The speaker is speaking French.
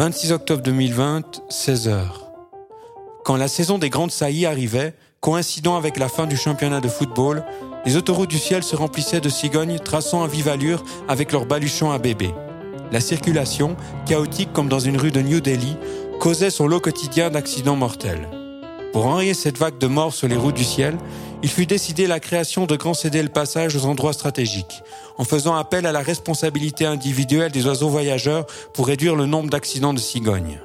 26 octobre 2020, 16 heures. Quand la saison des grandes saillies arrivait, coïncidant avec la fin du championnat de football, les autoroutes du ciel se remplissaient de cigognes traçant à vive allure avec leurs baluchons à bébé. La circulation, chaotique comme dans une rue de New Delhi, causait son lot quotidien d'accidents mortels. Pour enrayer cette vague de morts sur les routes du ciel, il fut décidé la création de grands céder le passage aux endroits stratégiques, en faisant appel à la responsabilité individuelle des oiseaux voyageurs pour réduire le nombre d'accidents de cigognes.